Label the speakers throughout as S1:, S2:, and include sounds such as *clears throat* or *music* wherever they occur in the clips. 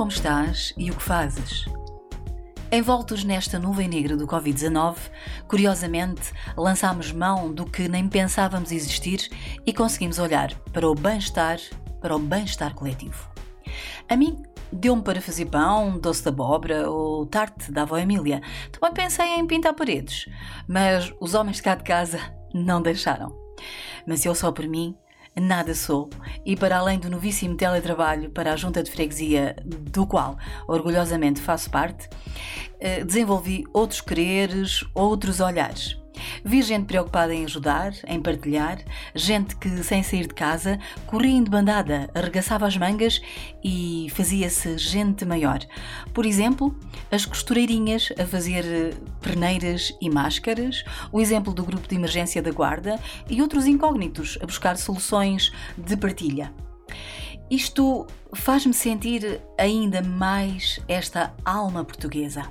S1: Como estás e o que fazes. Envoltos nesta nuvem negra do Covid-19, curiosamente lançámos mão do que nem pensávamos existir e conseguimos olhar para o bem-estar, para o bem-estar coletivo. A mim, deu-me para fazer pão, doce de abóbora ou tarte da avó Emília. Também pensei em pintar paredes, mas os homens de cá de casa não deixaram. Mas eu só por mim nada sou, e para além do novíssimo teletrabalho para a junta de freguesia, do qual orgulhosamente faço parte, eh, desenvolvi outros quereres, outros olhares. Vi gente preocupada em ajudar, em partilhar, gente que, sem sair de casa, corria em bandada, arregaçava as mangas e fazia-se gente maior. Por exemplo, as costureirinhas a fazer eh, perneiras e máscaras, o exemplo do grupo de emergência da Guarda e outros incógnitos a buscar soluções de partilha. Isto faz-me sentir ainda mais esta alma portuguesa.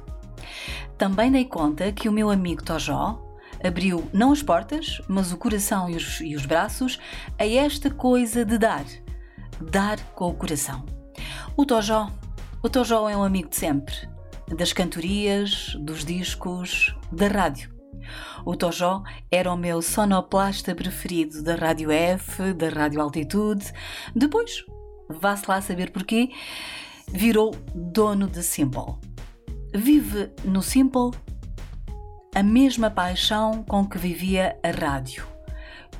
S1: Também dei conta que o meu amigo Tojó, abriu não as portas, mas o coração e os, e os braços a esta coisa de dar. Dar com o coração. O Tojó. O Tojó é um amigo de sempre. Das cantorias, dos discos, da rádio. O Tojó era o meu sonoplasta preferido da Rádio F, da Rádio Altitude. Depois, vá-se lá saber porquê, virou dono de Simple. Vive no Simple a mesma paixão com que vivia a rádio.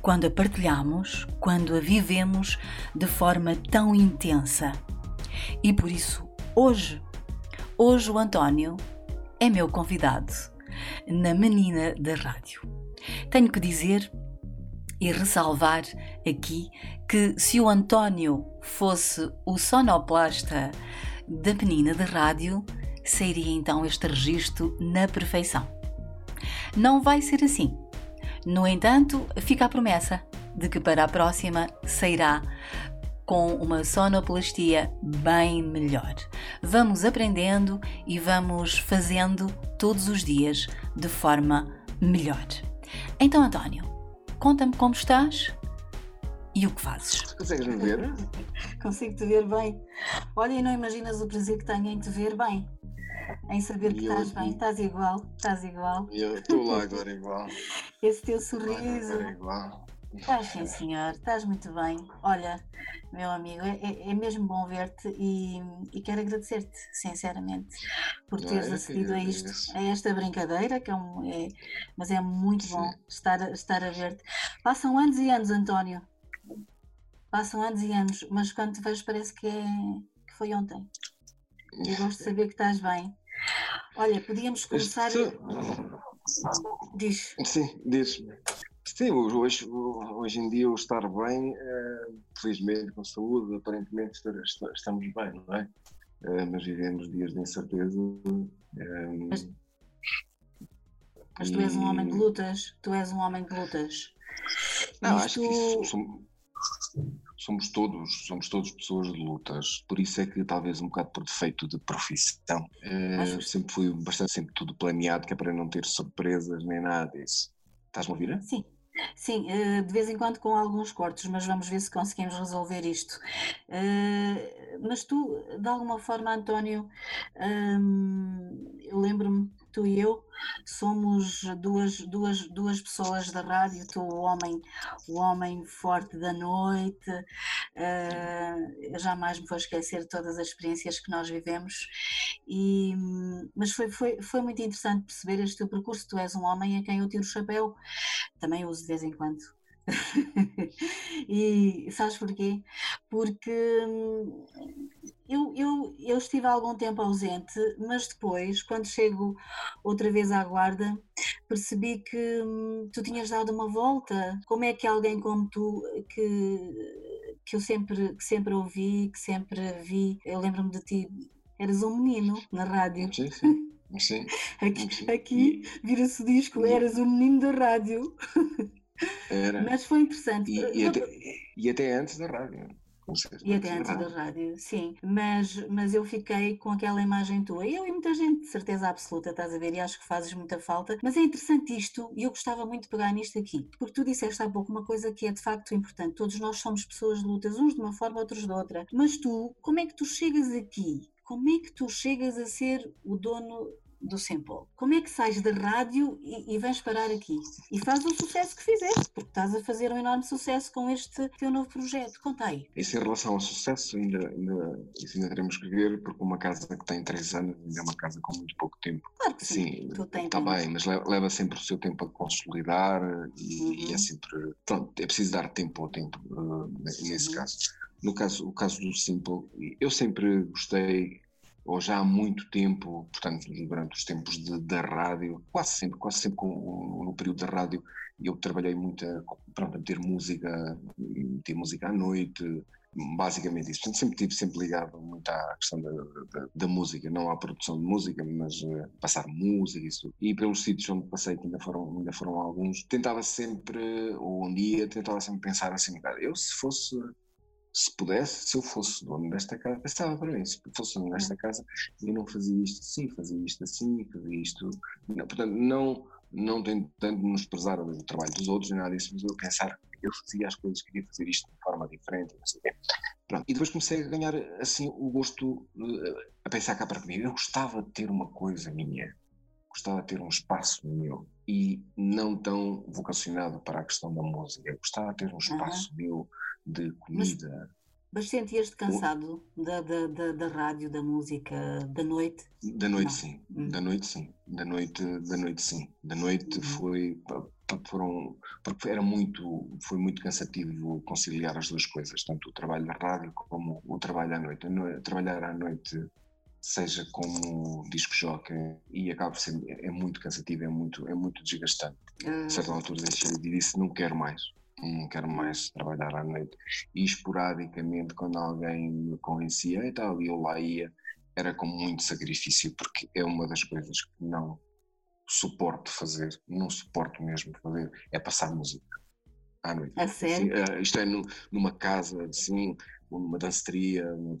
S1: Quando a partilhamos, quando a vivemos de forma tão intensa. E por isso, hoje, hoje o António é meu convidado na Menina da Rádio. Tenho que dizer e ressalvar aqui que se o António fosse o sonoplasta da Menina da Rádio, seria então este registro na perfeição. Não vai ser assim. No entanto, fica a promessa de que para a próxima sairá com uma sonoplastia bem melhor. Vamos aprendendo e vamos fazendo todos os dias de forma melhor. Então, António, conta-me como estás e o que fazes.
S2: Consegues me ver?
S1: Consigo te ver bem. Olha, e não imaginas o prazer que tenho em te ver bem em saber que estás bem, estás igual, estás igual.
S2: Eu estou lá *laughs* agora igual.
S1: Esse teu sorriso. Agora igual. Estás sim, senhor, estás muito bem. Olha, meu amigo, é, é, é mesmo bom ver-te e, e, quero agradecer-te, sinceramente, por teres é, acedido a isto, a esta brincadeira, que é um, é, mas é muito sim. bom estar, estar a ver-te. Passam anos e anos, António. Passam anos e anos, mas quando te vejo parece que, é, que foi ontem. Eu gosto de saber que estás bem. Olha, podíamos começar. Diz.
S2: Sim, diz. Sim, hoje, hoje em dia o estar bem, é, felizmente com saúde, aparentemente estamos bem, não é? é mas vivemos dias de incerteza. É,
S1: mas, mas tu és um homem de lutas, tu és um homem de lutas.
S2: Não, Isto... acho que isso, somos, todos, somos todos pessoas de lutas, por isso é que talvez um bocado por defeito de profissão, eh, sempre fui bastante sempre tudo planeado, que é para não ter surpresas nem nada disso. Estás-me a ouvir?
S1: Sim. Sim, eh, de vez em quando com alguns cortes, mas vamos ver se conseguimos resolver isto. Eh, mas tu, de alguma forma, António, hum, eu lembro-me tu e eu somos duas, duas, duas pessoas da rádio, tu o homem, o homem forte da noite, uh, jamais me vou esquecer todas as experiências que nós vivemos, e, mas foi, foi, foi muito interessante perceber este teu percurso, tu és um homem a quem eu tiro o chapéu, também uso de vez em quando, *laughs* e sabes porquê? Porque hum, eu, eu, eu estive algum tempo ausente, mas depois, quando chego outra vez à guarda, percebi que hum, tu tinhas dado uma volta. Como é que alguém como tu, que, que eu sempre, que sempre ouvi, que sempre vi, eu lembro-me de ti, eras um menino na rádio.
S2: Sim, sim. Sim, *laughs*
S1: aqui, aqui vira-se o disco, eras um menino da rádio.
S2: Era.
S1: Mas foi interessante.
S2: E, e, até, e até, antes da rádio.
S3: E até antes da rádio, sim. Mas, mas eu fiquei com aquela imagem tua. Eu e muita gente, de certeza absoluta, estás a ver, e acho que fazes muita falta. Mas é interessante isto, e eu gostava muito de pegar nisto aqui, porque tu disseste há pouco uma coisa que é de facto importante. Todos nós somos pessoas de lutas, uns de uma forma, outros de outra. Mas tu, como é que tu chegas aqui? Como é que tu chegas a ser o dono do Simple. Como é que sais da rádio e, e vens parar aqui? E faz o sucesso que fizeste, porque estás a fazer um enorme sucesso com este teu novo projeto. Conta aí.
S2: Isso em relação ao sucesso, ainda, ainda, isso ainda teremos que ver, porque uma casa que tem três anos ainda é uma casa com muito pouco tempo.
S3: Claro que sim.
S2: sim está bem, mas leva sempre o seu tempo a consolidar e, uhum. e, é sempre. Pronto, é preciso dar tempo ao tempo, uh, nesse uhum. caso. No caso, o caso do Simple, eu sempre gostei ou já há muito tempo, portanto, durante os tempos da rádio, quase sempre, quase sempre com, no período da rádio, eu trabalhei muito a, pronto, a meter música, meter música à noite, basicamente isso. Portanto, sempre estive sempre ligado muito à questão da, da, da, música, não à produção de música, mas uh, passar música, isso. E pelos sítios onde passei, que ainda foram, ainda foram alguns, tentava sempre, ou um dia, tentava sempre pensar assim, eu se fosse se pudesse, se eu fosse dono desta casa, estava para mim, se fosse dono desta casa, eu não fazia isto assim, fazia isto assim, fazia isto. Não, portanto, não, não tentando menosprezar o trabalho dos outros, nem nada disso, mas eu pensar que eu fazia as coisas, queria fazer isto de forma diferente, não sei Pronto. E depois comecei a ganhar assim o gosto uh, a pensar cá para mim. Eu gostava de ter uma coisa minha, gostava de ter um espaço meu e não tão vocacionado para a questão da música. Eu gostava de ter um espaço uhum. meu de comida.
S3: Mas, mas sentias-te cansado o... da, da, da, da, rádio, da música, da noite?
S2: Da noite Não. sim, hum. da noite sim, da noite, da noite sim. Da noite hum. foi foram porque era muito foi muito cansativo conciliar as duas coisas tanto o trabalho da rádio como o trabalho à noite trabalhar à noite seja como disco jockey e acaba por ser é muito cansativo é muito é muito desgastante a certa altura deixei de disse não quero mais não quero mais trabalhar à noite. E esporadicamente, quando alguém me conhecia e tal, e eu lá ia, era com muito sacrifício, porque é uma das coisas que não suporto fazer, não suporto mesmo fazer, é passar música à noite.
S3: A sério?
S2: Assim, isto é no, numa casa, assim, numa danceteria, numa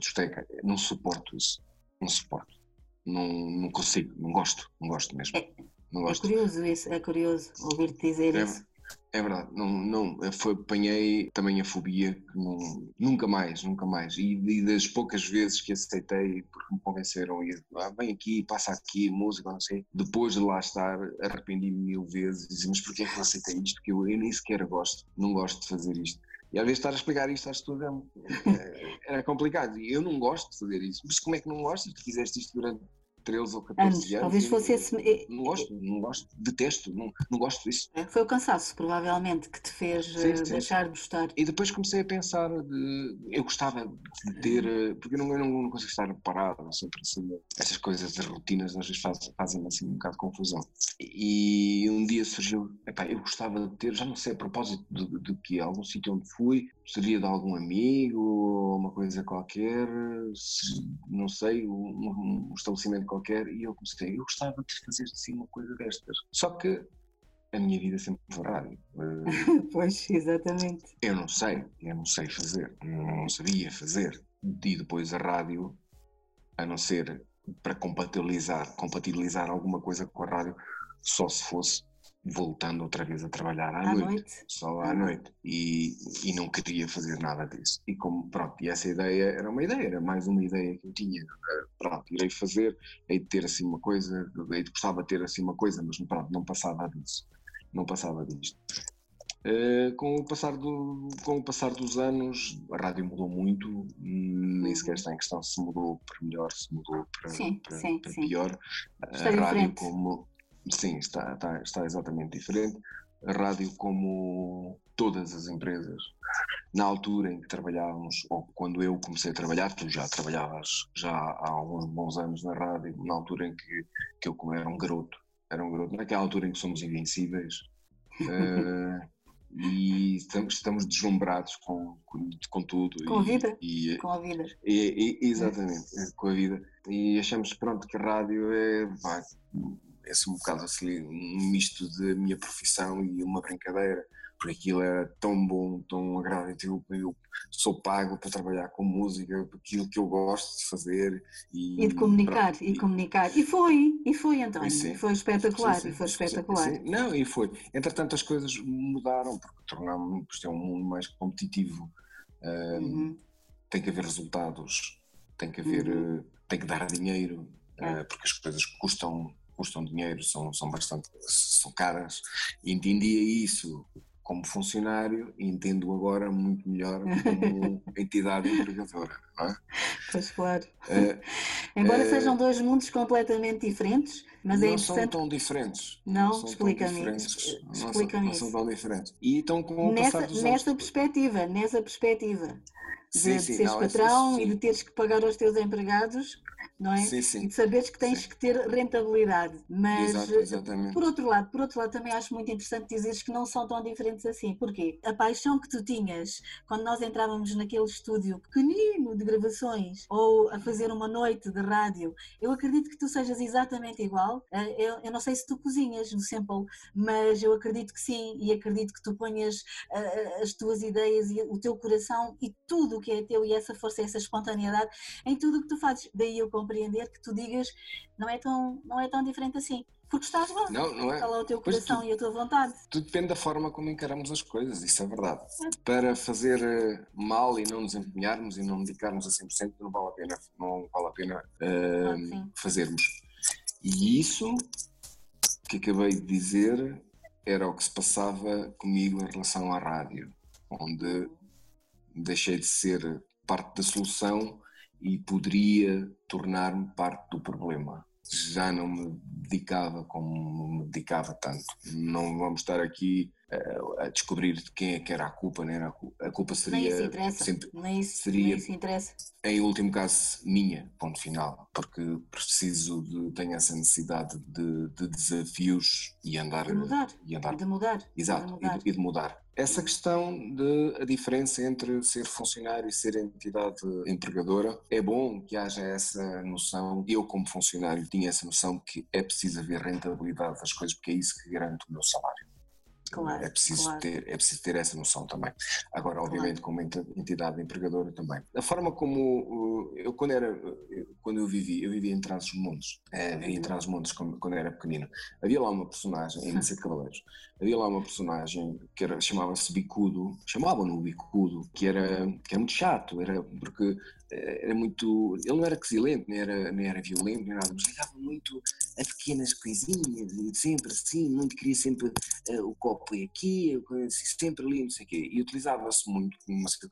S2: discoteca, não suporto isso, não suporto. Não, não consigo, não gosto, não gosto mesmo.
S3: É, não gosto. é curioso isso, é curioso ouvir-te dizer é, isso.
S2: É verdade, não, não, foi, apanhei também a fobia que não, nunca mais, nunca mais. E, e, das poucas vezes que aceitei, porque me convenceram, e ah, vem aqui, passa aqui, música, não sei, depois de lá estar, arrependi-me mil vezes, dizia, mas porquê é que eu aceitei isto? Porque eu, eu nem sequer gosto, não gosto de fazer isto. E às vezes estar a explicar isto às *laughs* pessoas é, era complicado. E eu não gosto de fazer isso. Mas como é que não gostas? Tu fizeste isto durante 13 ou 14 anos. anos
S3: talvez fosse esse.
S2: Não gosto, não gosto, detesto, não, não gosto disso.
S3: É, foi o cansaço, provavelmente, que te fez sim, eh, sim, deixar de gostar.
S2: E depois comecei a pensar, de, eu gostava de ter, eh, porque eu não, eu não consigo estar parado, sempre assim, essas coisas das rotinas às vezes fazem, fazem assim um bocado de confusão. E um dia surgiu, epá, eu gostava de ter, já não sei a propósito de que, algum sítio onde fui, seria de algum amigo, ou uma coisa qualquer, não sei, um, um estabelecimento qualquer e eu comecei, eu gostava de fazer assim uma coisa destas. Só que a minha vida sempre foi rádio. *laughs*
S3: pois, exatamente.
S2: Eu não sei, eu não sei fazer, não sabia fazer. E depois a rádio, a não ser para compatibilizar, compatibilizar alguma coisa com a rádio, só se fosse voltando outra vez a trabalhar à, à noite, noite, só à noite, e, e não queria fazer nada disso. E como, pronto, e essa ideia era uma ideia, era mais uma ideia que eu tinha. Pronto, irei fazer, hei de ter assim uma coisa, hei de gostava de ter assim uma coisa, mas pronto, não passava disso, não passava disto. Uh, com, o passar do, com o passar dos anos, a rádio mudou muito, nem sequer está em questão se mudou para melhor, se mudou para, sim, para, sim, para sim. pior.
S3: Está a rádio
S2: como Sim, está, está, está exatamente diferente. A rádio, como todas as empresas, na altura em que trabalhávamos, ou quando eu comecei a trabalhar, tu já trabalhavas já há alguns bons anos na rádio, na altura em que, que eu era um garoto, era um garoto, naquela altura em que somos invencíveis, uh, *laughs* e estamos, estamos deslumbrados com, com, com tudo.
S3: Com a vida. E, com a vida.
S2: E, e, exatamente, com a vida. E achamos, pronto, que a rádio é, vai, é assim um bocado assim, um misto de minha profissão e uma brincadeira porque aquilo era tão bom, tão agradável. Eu sou pago para trabalhar com música, aquilo que eu gosto de fazer.
S1: E, e de comunicar, e, e, comunicar. E foi, e foi, António. Sim, foi espetacular, sim, sim, e foi espetacular.
S2: Não, e foi. Entretanto, as coisas mudaram, porque tornámos isto é um mundo mais competitivo. uhum. Tem que haver resultados, tem que haver, uhum. Eh, tem que dar dinheiro, é. porque as coisas custam custam dinheiro, são, são bastante são caras. Entendia isso como funcionário e entendo agora muito melhor como *laughs* entidade empregadora, não é?
S1: Pois claro. Uh, *laughs* Embora uh, sejam dois mundos completamente diferentes, mas
S2: é
S1: interessante.
S2: Não são tão diferentes.
S1: Não, não explica-me isso. Explica-me
S2: isso. Não são tão diferentes. E estão com
S1: nessa, nessa perspectiva, nessa perspectiva de, sim, sim, de seres não, patrão e de teres que pagar aos teus empregados, não é? Sim, sim. E de saberes que tens sim. que ter rentabilidade. Mas, Exato, por outro lado, por outro lado, também acho muito interessante dizeres que não são tão diferentes assim. Porquê? A paixão que tu tinhas quando nós entrávamos naquele estúdio pequenino de gravações ou a fazer uma noite de rádio, eu acredito que tu sejas exatamente igual. Eh, eu, eu não sei se tu cozinhas no Simple, mas eu acredito que sim e acredito que tu ponhas uh, as tuas ideias e o teu coração e tudo o que é teu e essa força, essa espontaneidade em tudo o que tu fazes. Daí eu compreender que tu digas não é tão, não é tão diferente assim. Porque estás lá. Não, não é. É o teu coração tu, e a tua vontade?
S2: Tudo depende da forma como encaramos as coisas, isso é verdade. É. Para fazer eh, mal e não nos empenharmos e não dedicarmos a 100%, não vale a pena, não vale a pena uh, ah, fazermos. E isso que acabei de dizer era o que se passava comigo em relação à rádio, onde deixei de ser parte da solução e poderia tornar-me parte do problema. Já não me dedicava como me dedicava tanto. Não vamos estar aqui uh, a descobrir de quem é que era a culpa, nem era a culpa. A culpa seria nem
S1: isso interessa. sempre nem isso, seria nem isso interessa.
S2: em último caso minha, ponto final, porque preciso de tenho essa necessidade de, de desafios e andar
S1: de mudar, e andar. de mudar,
S2: exato,
S1: de mudar.
S2: E, e de mudar essa questão de a diferença entre ser funcionário e ser entidade empregadora, é bom que haja essa noção. Eu, como funcionário, tinha essa noção que é preciso haver rentabilidade das coisas, porque é isso que garante o meu salário. Claro, é, preciso claro. ter, é preciso ter essa noção também. Agora, obviamente, claro. como entidade empregadora também. A forma como eu, quando era, quando eu vivi, eu vivia em Trás-os-Montes, é, vivia em uhum. Trás-os-Montes quando, quando era pequenino. Havia lá uma personagem, em Sete Cavaleiros, *laughs* havia lá uma personagem que chamava-se Bicudo, chamavam-no Bicudo, que era, que era muito chato, era porque eh, era muito. Ele não era quesilento, nem era, nem era violento, nem nada, mas ligava muito a pequenas coisinhas, e sempre assim, muito queria sempre uh, o copo e aqui, assim, sempre ali, não sei o quê. E utilizava-se muito, uma certa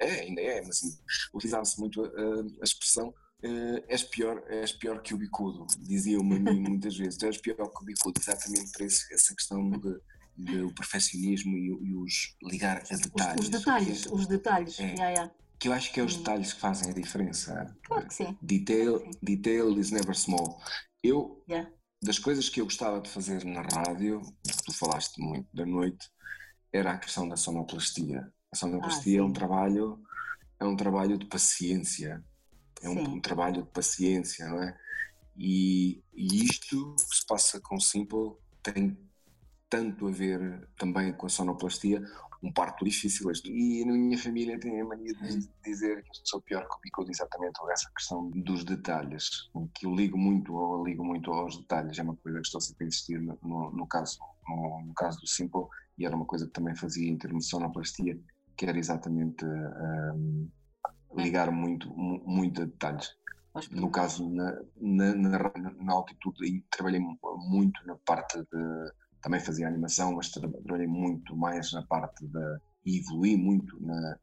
S2: é, ainda é, mas assim, utilizava-se muito uh, a expressão. Uh, és, pior, és pior que o bicudo, dizia-me a mim *laughs* muitas vezes, tu és pior que o bicudo, exatamente por esse, essa questão de, do perfeccionismo e, e, os ligar a detalhes.
S1: Os, os detalhes, os detalhes, é, yeah, yeah
S2: que eu acho que é os hum. detalhes que fazem a diferença.
S1: Claro que sim.
S2: Detail,
S1: sim.
S2: detail is never small. Eu, yeah. das coisas que eu gostava de fazer na rádio, tu falaste muito da noite, era a questão da sonoplastia. A sonoplastia ah, é um trabalho, é um trabalho de paciência. É um, um, trabalho de paciência, não é? E, e isto que se passa com Simple tem tanto a ver também com a sonoplastia, um parto difícil. E na minha família tem a mania de dizer que sou pior que o Piccolo exatamente essa questão dos detalhes, que eu ligo muito, ou ligo muito aos detalhes, é uma coisa que estou sempre a insistir no, no, no caso, no, no, caso do Simple, e era uma coisa que também fazia em termos de sonoplastia, que era exatamente um, ligar muito, muito a detalhes. No caso, na, na, na, na altitude, trabalhei muito na parte de também fazia animação, mas trabalhei muito mais na parte da. e evolui muito na,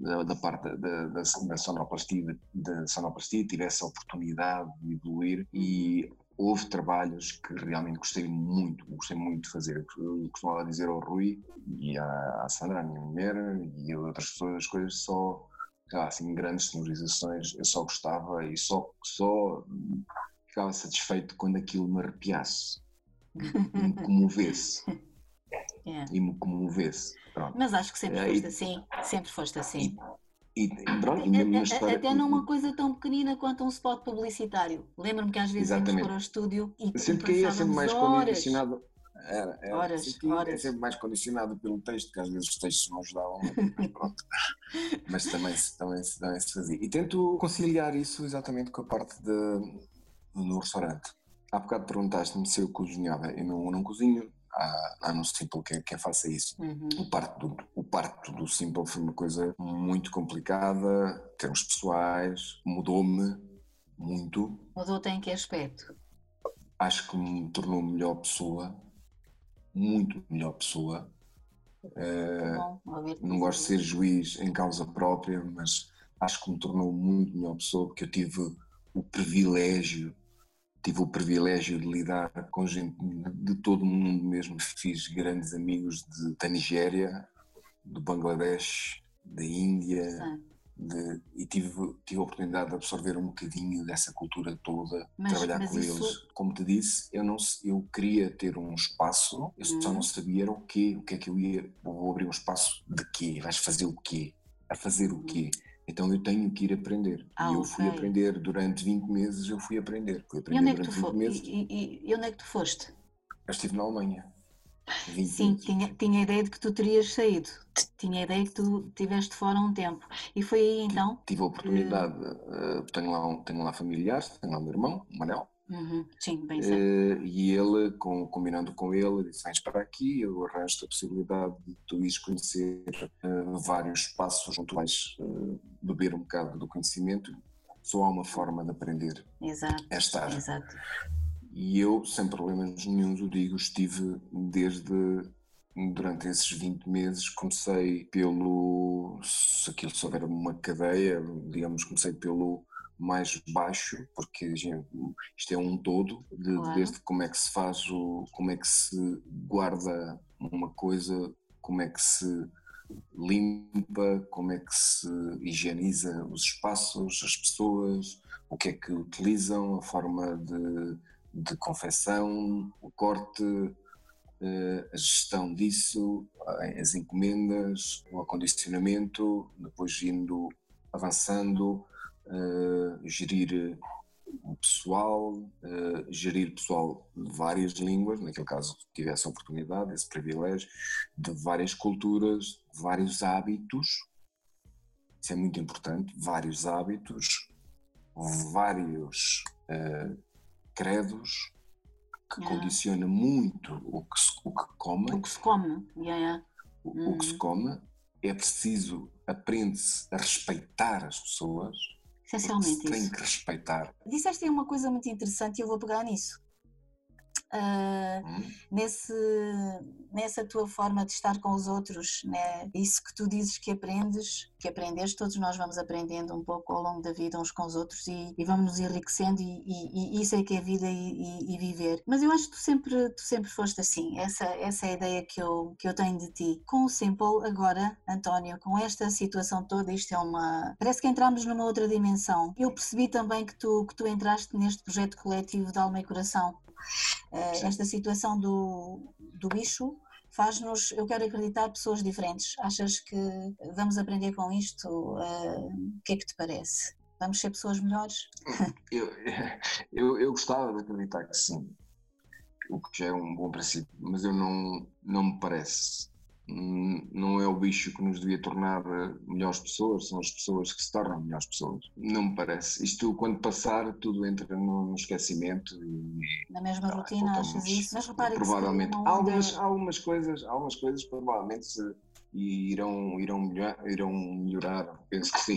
S2: da, da parte da, da, da sonoplastia, da sonoplastia, tive essa oportunidade de evoluir e houve trabalhos que realmente gostei muito, gostei muito de fazer. Eu costumava dizer ao Rui e à, à Sandra, a minha mulher, e outras pessoas, as coisas só, assim, grandes sonorizações, eu só gostava e só, só ficava satisfeito quando aquilo me arrepiasse me comovesse. *laughs* É. E me comovesse. Pronto.
S1: Mas acho que sempre foste assim, sempre foste assim.
S2: E, pronto, e mesmo
S1: história... Até numa coisa tão pequenina quanto um spot publicitário. Lembro-me que às vezes íamos para o estúdio e
S2: sempre
S1: que
S2: ia sempre mais
S1: horas.
S2: condicionado. Era, era
S1: horas, sempre, horas.
S2: É sempre mais condicionado pelo texto, que às vezes os textos não ajudavam, mas *laughs* pronto. mas também, também, também se fazia. E tento conciliar isso exatamente com a parte de, no restaurante. Há bocado perguntaste-me se eu cozinhava. Eu não, não cozinho, há, há no Simple quem, quem faça isso. Uhum. O, parto do, o parto do Simple foi uma coisa muito complicada, em termos pessoais, mudou-me muito.
S1: Mudou-te em que aspecto?
S2: Acho que me tornou melhor pessoa, muito melhor pessoa. Uh, não gosto de ser juiz em causa própria, mas acho que me tornou muito melhor pessoa porque eu tive o privilégio tive o privilégio de lidar com gente de todo o mundo mesmo. Fiz grandes amigos de, da Nigéria, do Bangladesh, da Índia. De, e tive, tive a oportunidade de absorver um bocadinho dessa cultura toda, mas, trabalhar mas com isso... eles. Como te disse, eu, não, eu queria ter um espaço, eu hum. só não sabia o quê, o que é que eu ia. Vou abrir um espaço de quê? Vais fazer o quê? A fazer o quê? Então eu tenho que ir aprender.
S1: Ah,
S2: e eu fui aprender durante 20 meses, eu fui aprender. Fui aprender
S1: e onde é que tu foste? E, e, e, onde é que tu foste?
S2: Eu estive na Alemanha.
S1: Sim, tinha, tinha a ideia de que tu terias saído. Tinha a ideia que tu estiveste fora um tempo. E foi aí então?
S2: Tive, tive a oportunidade. Que... Uh, tenho, lá, tenho lá familiares, tenho lá o meu irmão, o Manel,
S1: Uhum, sim, bem uh,
S2: e ele, com, combinando com ele, disse: Vens para aqui, eu arranjo a possibilidade de tu ires conhecer uh, vários espaços onde tu vais uh, beber um bocado do conhecimento. Só há uma forma de aprender.
S1: Exato.
S2: É estar.
S1: Exato.
S2: E eu, sem problemas nenhums, o digo, estive desde durante esses 20 meses comecei pelo, se aquilo souber uma cadeia, digamos, comecei pelo mais baixo, porque gente, isto é um todo, de, claro. desde como é que se faz, o, como é que se guarda uma coisa, como é que se limpa, como é que se higieniza os espaços, as pessoas, o que é que utilizam, a forma de, de confecção, o corte, eh, a gestão disso, as encomendas, o acondicionamento, depois indo avançando uh, gerir o pessoal, uh, gerir pessoal de várias línguas, naquele caso tive essa oportunidade, esse privilégio, de várias culturas, vários hábitos, isso é muito importante, vários hábitos, vários uh, credos, que yeah. condiciona muito o que se, o que come.
S1: O que se come, yeah, yeah.
S2: O, o que se uhum. come, é preciso, aprende-se a respeitar as pessoas,
S1: Essencialmente
S2: tem isso. que respeitar.
S1: Disseste aí uma coisa muito interessante e eu vou pegar nisso. Uh, hum? nesse, nessa tua forma de estar com os outros, né? isso que tu dizes que aprendes, que aprendeste, todos nós vamos aprendendo um pouco ao longo da vida uns com os outros e, e vamos nos enriquecendo e, e, e, isso é que é vida e, viver. Mas eu acho que tu sempre, tu sempre foste assim, essa, essa é a ideia que eu, que eu tenho de ti. Com o Simple, agora, António, com esta situação toda, isto é uma. Parece que entramos numa outra dimensão. Eu percebi também que tu, que tu entraste neste projeto coletivo de alma e coração Uh, esta situação do, do bicho faz-nos, eu quero acreditar, pessoas diferentes. Achas que vamos aprender com isto? Uh, o que é que te parece? Vamos ser pessoas melhores? *laughs*
S2: Eu, eu, eu gostava de acreditar que sim, o que já é um bom princípio, mas eu não, não me parece não é o bicho que nos devia tornar eh, melhores pessoas, são as pessoas que se tornam melhores pessoas. Não me parece. Isto, quando passar, tudo entra no, esquecimento.
S1: E, Na mesma rotina, achas isso? Mas repare
S2: provavelmente, que algumas, algumas, coisas, algumas coisas provavelmente se, irão, irão, melhor, irão melhorar, penso que sim.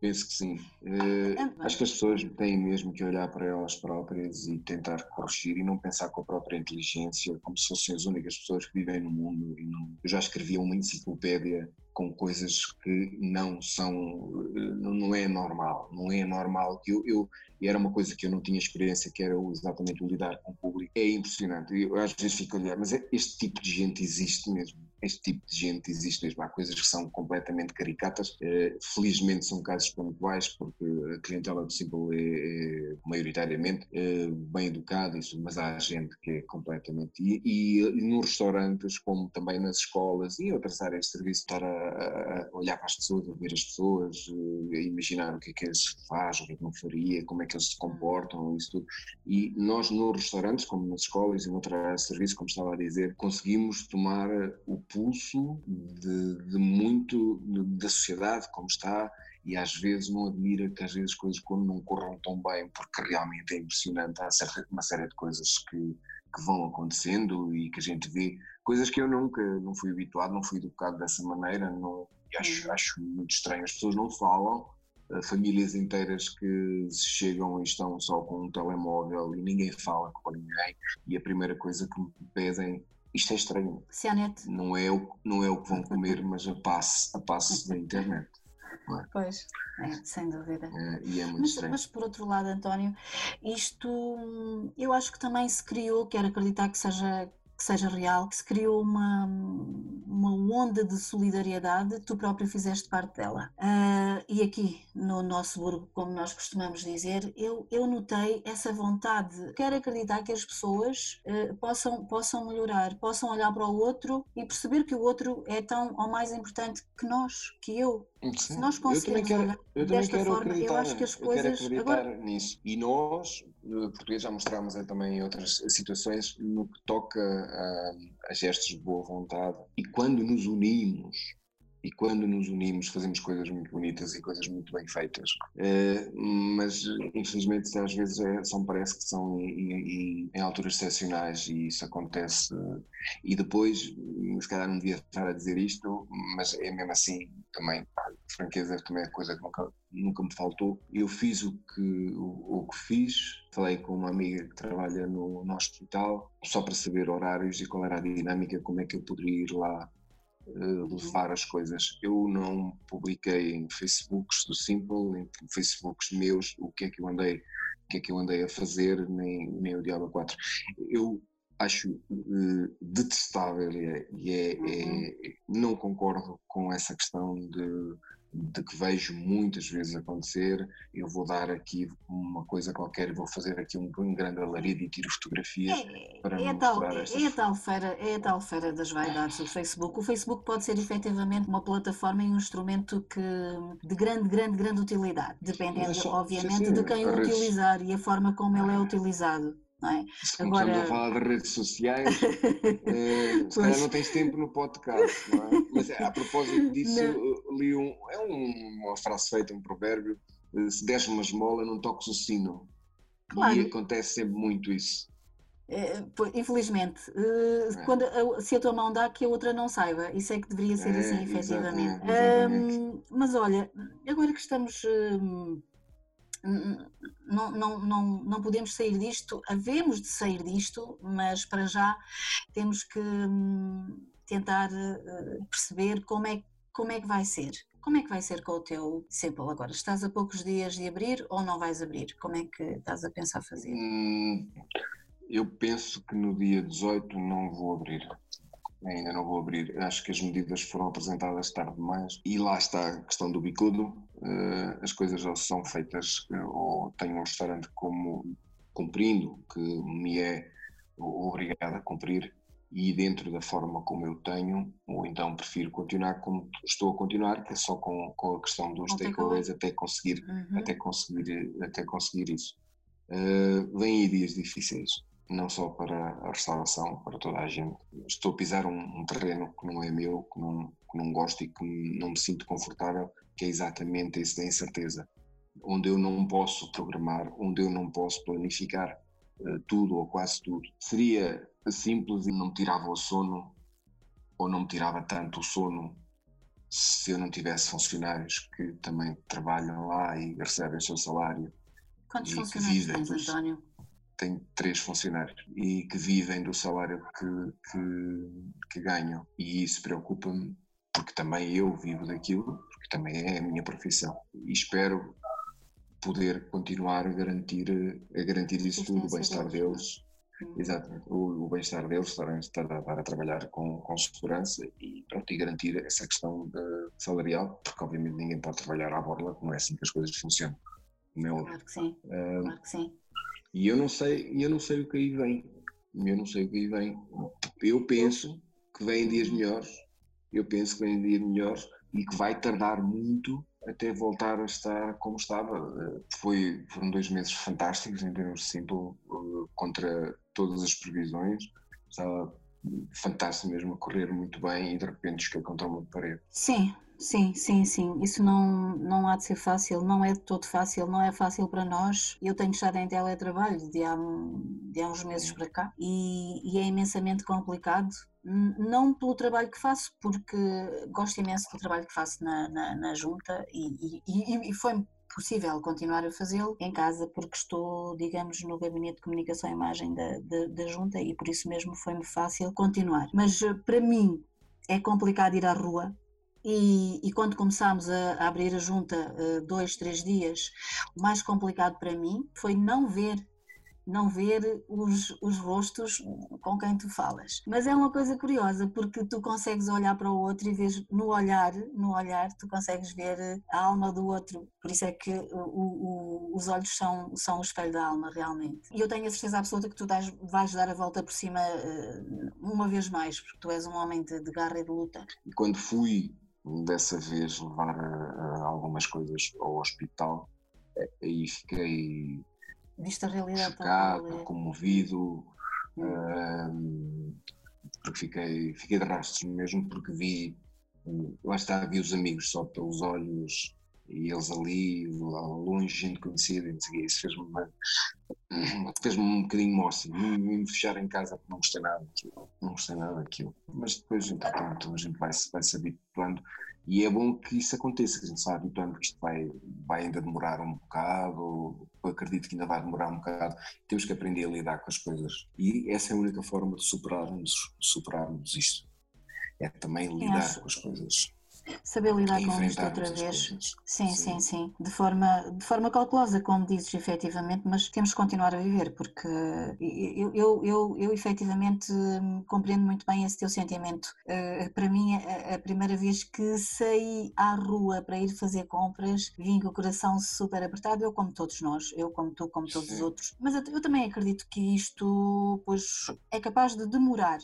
S2: Penso que sim. Uh, acho que as pessoas têm mesmo que olhar para elas próprias e tentar corrigir e não pensar com a própria inteligência como se fossem as únicas pessoas que vivem no mundo. Não... Eu já escrevi uma enciclopédia com coisas que não são, eh, não é normal, não é normal. Eu, eu, era uma coisa que eu não tinha experiência, que era exatamente o lidar com o público. É impressionante. Eu às vezes fico a olhar, mas é, este tipo de gente existe mesmo. este tipo de gente existe mesmo. Há coisas que são completamente caricatas. Eh, felizmente são casos pontuais, porque a clientela do Simple é, é maioritariamente é, bem educada, mas há gente que é completamente. E, e, e, nos restaurantes, como também nas escolas e outras áreas de serviço, estar a, a olhar para as pessoas, a ver as pessoas, eh, a imaginar o que é que eles fazem, o que é que não faria, como é que eles se comportam, isso tudo. E nós nos restaurantes, como nas escolas e em outras áreas de serviço, como estava a dizer, conseguimos tomar o pulso de, de muito da sociedade, como está, e às vezes não admira que às vezes coisas quando não corram tão bem, porque realmente é impressionante, há uma série de coisas que, que vão acontecendo e que a gente vê, coisas que eu nunca, não fui habituado, não fui educado dessa maneira, não, acho, uhum. acho muito estranho, as pessoas não falam, eh, famílias inteiras que chegam e estão só com um telemóvel e ninguém fala com ninguém e a primeira coisa que me pedem isto é estranho.
S1: Se net.
S2: Não é o, não é o que vão comer, mas a passe, a passe da internet.
S1: É? Pois, é, sem dúvida.
S2: É, e é muito
S1: mas,
S2: estranho.
S1: mas por outro lado, António, isto eu acho que também se criou, quero acreditar que seja que seja real, que se criou uma, uma onda de solidariedade, tu próprio fizeste parte dela. Uh, e aqui no nosso burgo, como nós costumamos dizer, eu, eu notei essa vontade. Quero acreditar que as pessoas uh, possam, possam melhorar, possam olhar para o outro e perceber que o outro é tão ou mais importante que nós, que eu.
S2: Sim, Se nós conseguirmos eu quero, eu quero forma, acreditar, eu acho que as coisas. Eu quero acreditar agora... nisso. E nós, português, já mostramos também em outras situações no que toca a, a gestos de boa vontade. E quando nos unimos e quando nos unimos fazemos coisas muito bonitas e coisas muito bem feitas. Uh, mas infelizmente às vezes é, são, parece que são em, em, em, alturas excepcionais e isso acontece. E depois, se calhar não devia estar a dizer isto, mas é mesmo assim também, franqueza também é coisa que nunca, nunca me faltou. Eu fiz o que, o, o que fiz, falei com uma amiga que trabalha no, no hospital, só para saber horários e qual era a dinâmica, como é que eu poderia ir lá uh, levar as coisas. Eu não publiquei em Facebooks do Simple, em Facebooks meus, o que é que eu andei, o que é que eu andei a fazer, nem, nem o Diabo 4. Eu acho uh, detestável e, é, e é, é, uhum. não concordo com essa questão de de que vejo muitas vezes acontecer. Eu vou dar aqui uma coisa qualquer, vou fazer aqui um, um grande alarido e tiro fotografias
S1: é, para é tal, é, é, a tal feira, é a tal feira das vaidades do Facebook. O Facebook pode ser efetivamente uma plataforma e um instrumento que, de grande, grande, grande utilidade, dependendo, só, obviamente, sim, de quem o utilizar e a forma como ele é utilizado. Não é?
S2: Se Agora... estamos a falar de redes sociais, eh, *laughs* se calhar não tens tempo no podcast, não é? Mas a propósito *laughs* disso, não. li um, é um, uma frase feita, um provérbio, eh, se deres uma esmola não toques o sino. Claro. E acontece sempre muito isso.
S1: É, infelizmente, eh, é. quando, se a tua mão dá, que a outra não saiba. Isso é que deveria ser é, assim, efetivamente. Exatamente, exatamente. Um, mas olha, agora que estamos um, não, não, não, não podemos sair disto, havemos de sair disto, mas para já temos que hum, tentar eh, perceber como é, como é que vai ser. Como é que vai ser com o teu Simple agora? Estás a poucos dias de abrir ou não vais abrir? Como é que estás a pensar fazer? Hum,
S2: eu penso que no dia 18 não vou abrir ainda não vou abrir. Acho que as medidas foram apresentadas tarde demais e lá está a questão do bicudo. Uh, as coisas ou são feitas uh, ou tenho um restaurante como cumprindo, que me é obrigado a cumprir e dentro da forma como eu tenho, ou então prefiro continuar como estou a continuar, que é só com, com a questão dos takeaways até conseguir, uhum. até conseguir, até conseguir isso. Uh, vêm aí dias difíceis não só para a restauração, para toda a gente. Estou a pisar um, um terreno que não é meu, que não, que não gosto e que não me sinto confortável, que é exatamente esse da incerteza, onde eu não posso programar, onde eu não posso planificar uh, tudo ou quase tudo. Seria simples e não me tirava o sono, ou não me tirava tanto o sono se eu não tivesse funcionários que também trabalham lá e recebem o seu salário.
S1: Quantos funcionários tens, António?
S2: Tenho três funcionários e que vivem do salário que, que, que ganham. E isso preocupa-me, porque também eu vivo daquilo, porque também é a minha profissão. E espero poder continuar a garantir, a garantir isso tudo, o bem-estar deles Exatamente. O, o bem-estar deles estar, estar, estar a trabalhar com, com segurança e, pronto, e garantir essa questão salarial, porque obviamente ninguém pode trabalhar à borla, não é assim que as coisas funcionam.
S1: Não é claro que sim. Uh, claro que sim.
S2: E eu não sei, eu não sei o que aí vem. Eu não sei o que aí vem. Eu penso que vêm dias melhores. Eu penso que vêm dias melhores e que vai tardar muito até voltar a estar como estava. Foi, foram dois meses fantásticos em termos de simples, contra todas as previsões. Estava fantástico mesmo a correr muito bem e de repente cheguei contra uma parede.
S1: Sim, Sim, sim, sim. Isso não, não há de ser fácil, não é de todo fácil, não é fácil para nós. Eu tenho estado em teletrabalho de há, de há uns meses para cá e, e é imensamente complicado não pelo trabalho que faço, porque gosto imenso do trabalho que faço na, na, na junta e, e, e foi possível continuar a fazê-lo em casa porque estou, digamos, no gabinete de comunicação e imagem da, da, da junta e por isso mesmo foi-me fácil continuar. Mas eh, para mim é complicado ir à rua, e, e, quando começámos a, a, abrir a junta, uh, dois, três dias, o mais complicado para mim foi não ver não ver os, os rostos com quem tu falas. Mas é uma coisa curiosa porque tu consegues olhar para o outro e vês no olhar, no olhar tu consegues ver a alma do outro. Por isso é que o, o, os olhos são, são o espelho da alma realmente. E eu tenho a certeza absoluta que tu dás, vais dar a volta por cima uh, uma vez mais, porque tu és um homem de, de garra e de luta.
S2: E quando fui dessa vez levar uh, algumas coisas ao hospital, aí fiquei
S1: Viste
S2: chocado, comovido, hum. uh, porque fiquei, fiquei de rastros mesmo, porque vi, lá está, vi os amigos só pelos olhos e eles ali, longe, gente conhecida, e isso fez-me *clears throat* fez um bocadinho moça, me, me fechar em casa porque não gostei nada daquilo, não gostei nada daquilo. Mas depois, entretanto, a gente vai, vai se habituando e é bom que isso aconteça, que a gente se habituando que isto vai, vai ainda demorar um bocado, eu acredito que ainda vai demorar um bocado, temos que aprender a lidar com as coisas. E essa é a única forma de superarmos, superarmos isto. É também lidar com as coisas
S1: saber lidar com isto outra vez. Sim, sim, sim, sim, De forma, de forma calculosa, como dizes, efetivamente, mas temos que continuar a viver, porque eu, eu, eu, eu efetivamente compreendo muito bem esse teu sentimento. Uh, para mim, a, primeira vez que saí à rua para ir fazer compras, vim com o coração super apertado, eu como todos nós, eu como tu, como todos sim. os outros. Mas eu, eu também acredito que isto, pois, é capaz de demorar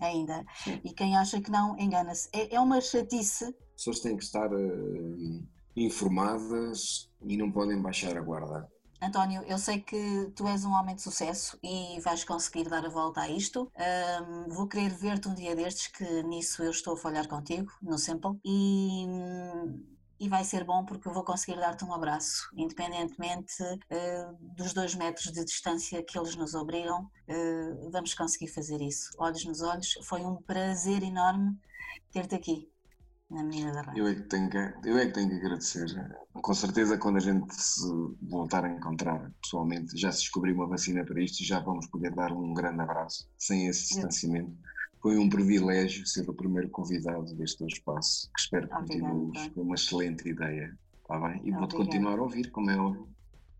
S1: ainda. Sim. E quem acha que não, engana-se. É, é uma chatice.
S2: As pessoas têm que estar uh, informadas e não podem baixar a guarda.
S1: António, eu sei que tu és um homem de sucesso e vais conseguir dar a volta a isto. Um, vou querer ver-te um dia destes, que nisso eu estou a falhar contigo, no Simple. E e vai ser bom porque eu vou conseguir dar-te um abraço, independentemente uh, dos dois metros de distância que eles nos obrigam, uh, vamos conseguir fazer isso. Olhos nos olhos, foi um prazer enorme ter-te aqui na Menina da Rádio.
S2: Eu é, que tenho que, eu é que tenho que agradecer. Com certeza, quando a gente se voltar a encontrar pessoalmente, já se descobriu uma vacina para isto e já vamos poder dar um grande abraço, sem esse distanciamento. Foi um privilégio ser o primeiro convidado deste teu espaço, que espero que continues com uma excelente ideia, está bem? E vou-te continuar a ouvir, como é óbvio.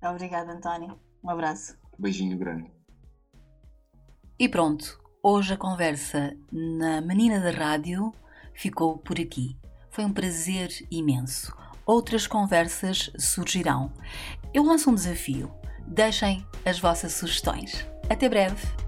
S1: Obrigada, António. Um abraço.
S2: Beijinho grande.
S3: E pronto, hoje a conversa na Menina da Rádio ficou por aqui. Foi um prazer imenso. Outras conversas surgirão. Eu lanço um desafio. Deixem as vossas sugestões. Até breve!